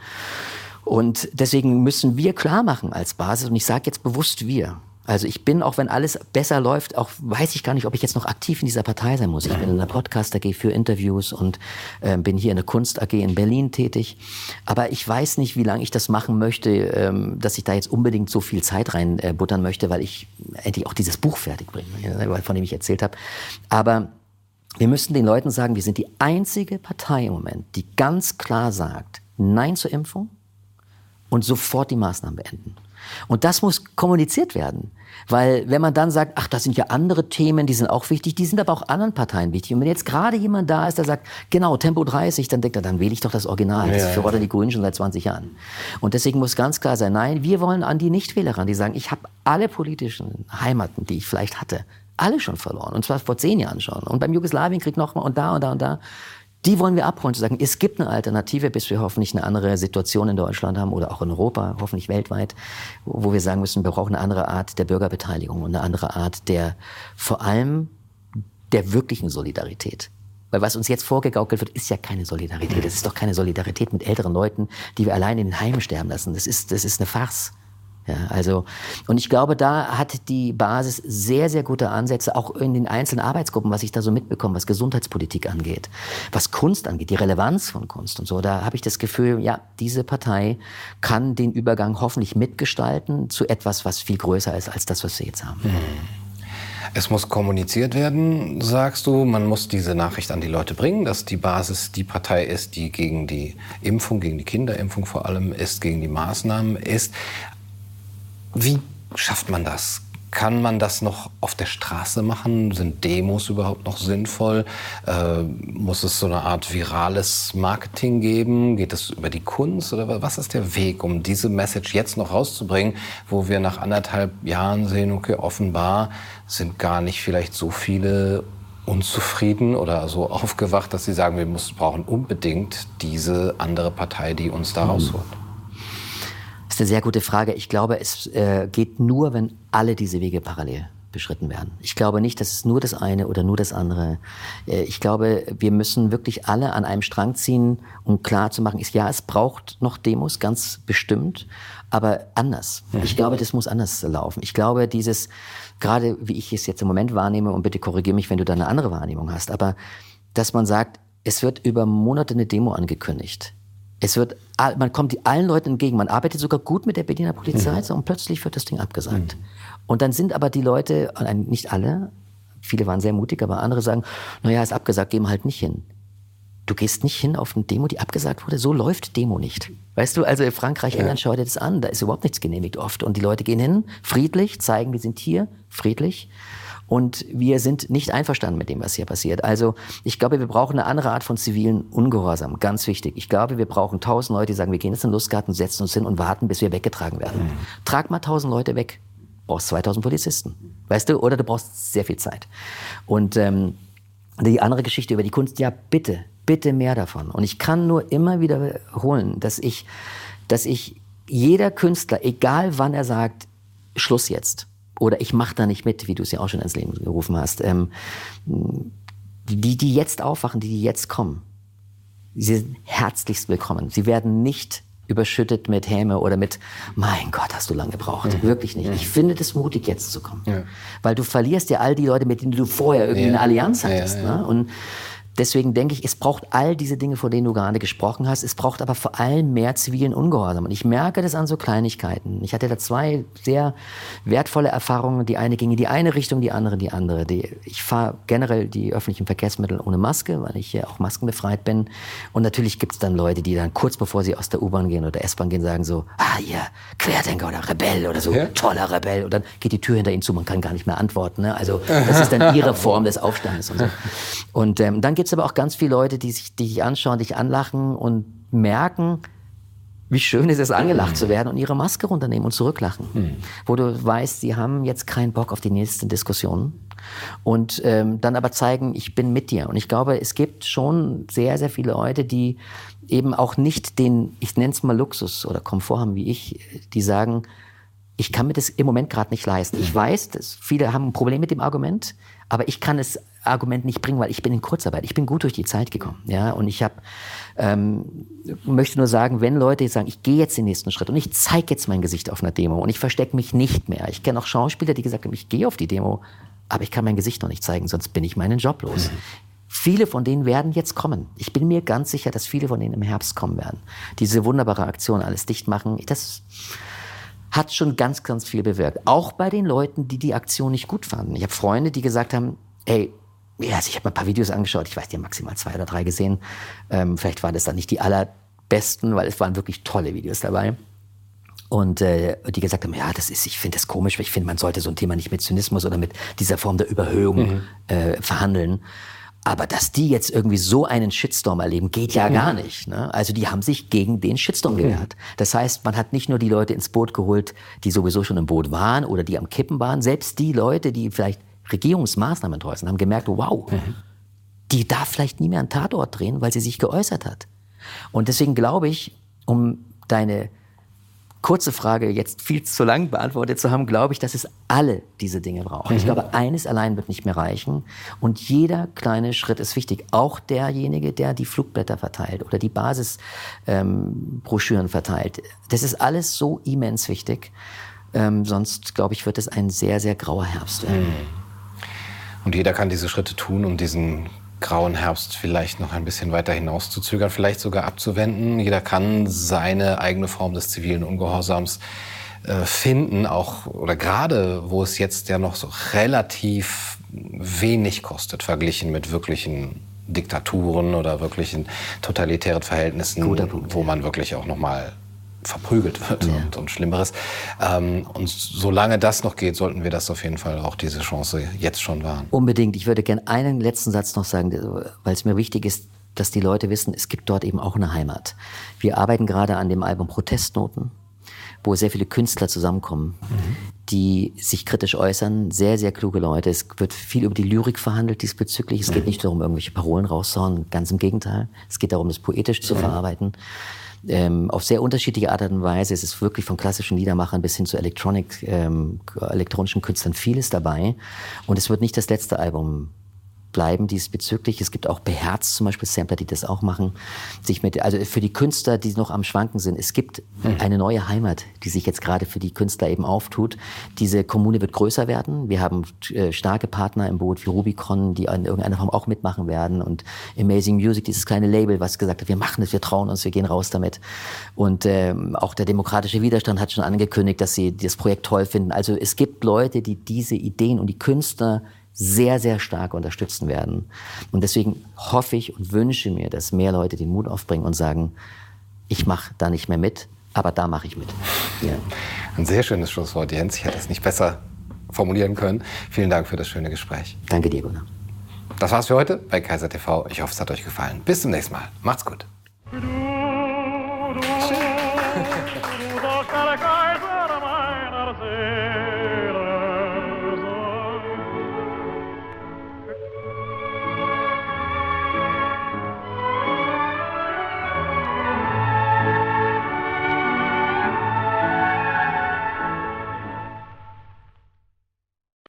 Und deswegen müssen wir klar machen als Basis, und ich sage jetzt bewusst wir, also ich bin, auch wenn alles besser läuft, auch weiß ich gar nicht, ob ich jetzt noch aktiv in dieser Partei sein muss. Ich bin in der Podcast AG für Interviews und äh, bin hier in der Kunst AG in Berlin tätig. Aber ich weiß nicht, wie lange ich das machen möchte, ähm, dass ich da jetzt unbedingt so viel Zeit reinbuttern äh, möchte, weil ich endlich auch dieses Buch fertig bringe, von dem ich erzählt habe. Aber wir müssen den Leuten sagen, wir sind die einzige Partei im Moment, die ganz klar sagt, Nein zur Impfung und sofort die Maßnahmen beenden. Und das muss kommuniziert werden. Weil wenn man dann sagt, ach, das sind ja andere Themen, die sind auch wichtig, die sind aber auch anderen Parteien wichtig. Und wenn jetzt gerade jemand da ist, der sagt, genau, Tempo 30, dann denkt er, dann wähle ich doch das Original. Das ja, fordern die Grünen schon seit 20 Jahren. Und deswegen muss ganz klar sein, nein, wir wollen an die Nichtwähler ran, die sagen, ich habe alle politischen Heimaten, die ich vielleicht hatte, alle schon verloren. Und zwar vor zehn Jahren schon. Und beim Jugoslawienkrieg nochmal und da und da und da. Die wollen wir abholen, zu sagen, es gibt eine Alternative, bis wir hoffentlich eine andere Situation in Deutschland haben oder auch in Europa, hoffentlich weltweit, wo wir sagen müssen, wir brauchen eine andere Art der Bürgerbeteiligung und eine andere Art der, vor allem der wirklichen Solidarität. Weil was uns jetzt vorgegaukelt wird, ist ja keine Solidarität. Das ist doch keine Solidarität mit älteren Leuten, die wir allein in den Heimen sterben lassen. Das ist, das ist eine Farce. Ja, also, und ich glaube, da hat die Basis sehr, sehr gute Ansätze, auch in den einzelnen Arbeitsgruppen, was ich da so mitbekomme, was Gesundheitspolitik angeht, was Kunst angeht, die Relevanz von Kunst und so. Da habe ich das Gefühl, ja, diese Partei kann den Übergang hoffentlich mitgestalten zu etwas, was viel größer ist als das, was wir jetzt haben. Es muss kommuniziert werden, sagst du. Man muss diese Nachricht an die Leute bringen, dass die Basis die Partei ist, die gegen die Impfung, gegen die Kinderimpfung vor allem ist, gegen die Maßnahmen ist. Wie schafft man das? Kann man das noch auf der Straße machen? Sind Demos überhaupt noch sinnvoll? Äh, muss es so eine Art virales Marketing geben? Geht es über die Kunst? Oder was ist der Weg, um diese Message jetzt noch rauszubringen, wo wir nach anderthalb Jahren sehen, okay, offenbar sind gar nicht vielleicht so viele unzufrieden oder so aufgewacht, dass sie sagen, wir müssen, brauchen unbedingt diese andere Partei, die uns da rausholt? Ist eine sehr gute Frage. Ich glaube, es äh, geht nur, wenn alle diese Wege parallel beschritten werden. Ich glaube nicht, dass es nur das eine oder nur das andere. Äh, ich glaube, wir müssen wirklich alle an einem Strang ziehen, um klar zu machen, ist, ja, es braucht noch Demos, ganz bestimmt, aber anders. Ich glaube, das muss anders laufen. Ich glaube, dieses, gerade wie ich es jetzt im Moment wahrnehme, und bitte korrigiere mich, wenn du da eine andere Wahrnehmung hast, aber dass man sagt, es wird über Monate eine Demo angekündigt. Es wird, man kommt allen Leuten entgegen. Man arbeitet sogar gut mit der Berliner Polizei mhm. und plötzlich wird das Ding abgesagt. Mhm. Und dann sind aber die Leute, nicht alle, viele waren sehr mutig, aber andere sagen, naja, ist abgesagt, gehen wir halt nicht hin. Du gehst nicht hin auf eine Demo, die abgesagt wurde. So läuft Demo nicht. Weißt du, also in Frankreich, ja. England, schau dir das an. Da ist überhaupt nichts genehmigt oft. Und die Leute gehen hin, friedlich, zeigen, wir sind hier, friedlich. Und wir sind nicht einverstanden mit dem, was hier passiert. Also ich glaube, wir brauchen eine andere Art von zivilen Ungehorsam. Ganz wichtig. Ich glaube, wir brauchen tausend Leute, die sagen, wir gehen jetzt in den Lustgarten, setzen uns hin und warten, bis wir weggetragen werden. Mhm. Trag mal tausend Leute weg. Brauchst 2000 Polizisten. Weißt du? Oder du brauchst sehr viel Zeit. Und ähm, die andere Geschichte über die Kunst, ja bitte, bitte mehr davon. Und ich kann nur immer wiederholen, dass ich, dass ich jeder Künstler, egal wann er sagt, Schluss jetzt, oder ich mache da nicht mit, wie du es ja auch schon ins Leben gerufen hast. Ähm, die, die jetzt aufwachen, die, die jetzt kommen, sie sind herzlichst willkommen. Sie werden nicht überschüttet mit Häme oder mit, mein Gott, hast du lange gebraucht. Mhm. Wirklich nicht. Ich finde das mutig, jetzt zu kommen. Ja. Weil du verlierst ja all die Leute, mit denen du vorher irgendwie ja. eine Allianz hattest. Ja, ne? Und Deswegen denke ich, es braucht all diese Dinge, von denen du gerade gesprochen hast. Es braucht aber vor allem mehr zivilen Ungehorsam. Und ich merke das an so Kleinigkeiten. Ich hatte da zwei sehr wertvolle Erfahrungen. Die eine ging in die eine Richtung, die andere in die andere. Die, ich fahre generell die öffentlichen Verkehrsmittel ohne Maske, weil ich ja auch maskenbefreit bin. Und natürlich gibt es dann Leute, die dann kurz bevor sie aus der U-Bahn gehen oder S-Bahn gehen, sagen so, ah, ihr Querdenker oder Rebell oder so, ja. toller Rebell. Und dann geht die Tür hinter ihnen zu, man kann gar nicht mehr antworten. Ne? Also das ist dann ihre Form des Aufstandes und so. Und ähm, dann gibt es aber auch ganz viele Leute, die sich dich anschauen, dich anlachen und merken, wie schön ist es, angelacht mhm. zu werden und ihre Maske runternehmen und zurücklachen. Mhm. Wo du weißt, sie haben jetzt keinen Bock auf die nächsten Diskussionen. Und ähm, dann aber zeigen, ich bin mit dir. Und ich glaube, es gibt schon sehr, sehr viele Leute, die eben auch nicht den, ich nenne es mal Luxus oder Komfort haben wie ich, die sagen, ich kann mir das im Moment gerade nicht leisten. Ich weiß, dass viele haben ein Problem mit dem Argument, aber ich kann es Argument nicht bringen, weil ich bin in Kurzarbeit. Ich bin gut durch die Zeit gekommen, ja. Und ich habe ähm, möchte nur sagen, wenn Leute sagen, ich gehe jetzt den nächsten Schritt und ich zeige jetzt mein Gesicht auf einer Demo und ich verstecke mich nicht mehr. Ich kenne auch Schauspieler, die gesagt haben, ich gehe auf die Demo, aber ich kann mein Gesicht noch nicht zeigen, sonst bin ich meinen Job los. Mhm. Viele von denen werden jetzt kommen. Ich bin mir ganz sicher, dass viele von denen im Herbst kommen werden. Diese wunderbare Aktion, alles dicht machen, das hat schon ganz, ganz viel bewirkt. Auch bei den Leuten, die die Aktion nicht gut fanden. Ich habe Freunde, die gesagt haben, ey, ja, also ich habe mal ein paar Videos angeschaut, ich weiß, die haben maximal zwei oder drei gesehen. Ähm, vielleicht waren das dann nicht die allerbesten, weil es waren wirklich tolle Videos dabei. Und äh, die gesagt haben, ja, das ist, ich finde das komisch, weil ich finde, man sollte so ein Thema nicht mit Zynismus oder mit dieser Form der Überhöhung mhm. äh, verhandeln. Aber dass die jetzt irgendwie so einen Shitstorm erleben, geht ja mhm. gar nicht. Ne? Also die haben sich gegen den Shitstorm mhm. gewehrt. Das heißt, man hat nicht nur die Leute ins Boot geholt, die sowieso schon im Boot waren oder die am Kippen waren, selbst die Leute, die vielleicht Regierungsmaßnahmen treu sind, haben gemerkt, wow, mhm. die darf vielleicht nie mehr einen Tatort drehen, weil sie sich geäußert hat. Und deswegen glaube ich, um deine kurze Frage jetzt viel zu lang beantwortet zu haben, glaube ich, dass es alle diese Dinge brauchen. Mhm. Ich glaube, eines allein wird nicht mehr reichen. Und jeder kleine Schritt ist wichtig. Auch derjenige, der die Flugblätter verteilt oder die Basisbroschüren ähm, verteilt. Das ist alles so immens wichtig. Ähm, sonst, glaube ich, wird es ein sehr, sehr grauer Herbst werden. Mhm. Und jeder kann diese Schritte tun, um diesen grauen Herbst vielleicht noch ein bisschen weiter hinauszuzögern, vielleicht sogar abzuwenden. Jeder kann seine eigene Form des zivilen Ungehorsams äh, finden, auch oder gerade wo es jetzt ja noch so relativ wenig kostet verglichen mit wirklichen Diktaturen oder wirklichen totalitären Verhältnissen, wo man wirklich auch noch mal verprügelt wird ja. und, und Schlimmeres. Ähm, und solange das noch geht, sollten wir das auf jeden Fall auch diese Chance jetzt schon wahren. Unbedingt. Ich würde gerne einen letzten Satz noch sagen, weil es mir wichtig ist, dass die Leute wissen, es gibt dort eben auch eine Heimat. Wir arbeiten gerade an dem Album Protestnoten, wo sehr viele Künstler zusammenkommen, mhm. die sich kritisch äußern, sehr, sehr kluge Leute. Es wird viel über die Lyrik verhandelt diesbezüglich. Es geht mhm. nicht darum, irgendwelche Parolen rauszuhauen, ganz im Gegenteil. Es geht darum, das poetisch zu mhm. Ähm, auf sehr unterschiedliche Art und Weise. Es ist wirklich von klassischen Liedermachern bis hin zu Electronic, ähm, elektronischen Künstlern vieles dabei. Und es wird nicht das letzte Album bleiben diesbezüglich. Es gibt auch Beherz zum Beispiel Sampler, die das auch machen. Sich mit, also für die Künstler, die noch am Schwanken sind, es gibt mhm. eine neue Heimat, die sich jetzt gerade für die Künstler eben auftut. Diese Kommune wird größer werden. Wir haben äh, starke Partner im Boot wie Rubicon, die in irgendeiner Form auch mitmachen werden und Amazing Music, dieses kleine Label, was gesagt hat, wir machen es, wir trauen uns, wir gehen raus damit. Und ähm, auch der demokratische Widerstand hat schon angekündigt, dass sie das Projekt toll finden. Also es gibt Leute, die diese Ideen und die Künstler sehr, sehr stark unterstützen werden. Und deswegen hoffe ich und wünsche mir, dass mehr Leute den Mut aufbringen und sagen, ich mache da nicht mehr mit, aber da mache ich mit. Ja. Ein sehr schönes Schlusswort, Jens. Ich hätte es nicht besser formulieren können. Vielen Dank für das schöne Gespräch. Danke dir, Gunnar. Das war's für heute bei Kaiser TV. Ich hoffe, es hat euch gefallen. Bis zum nächsten Mal. Macht's gut.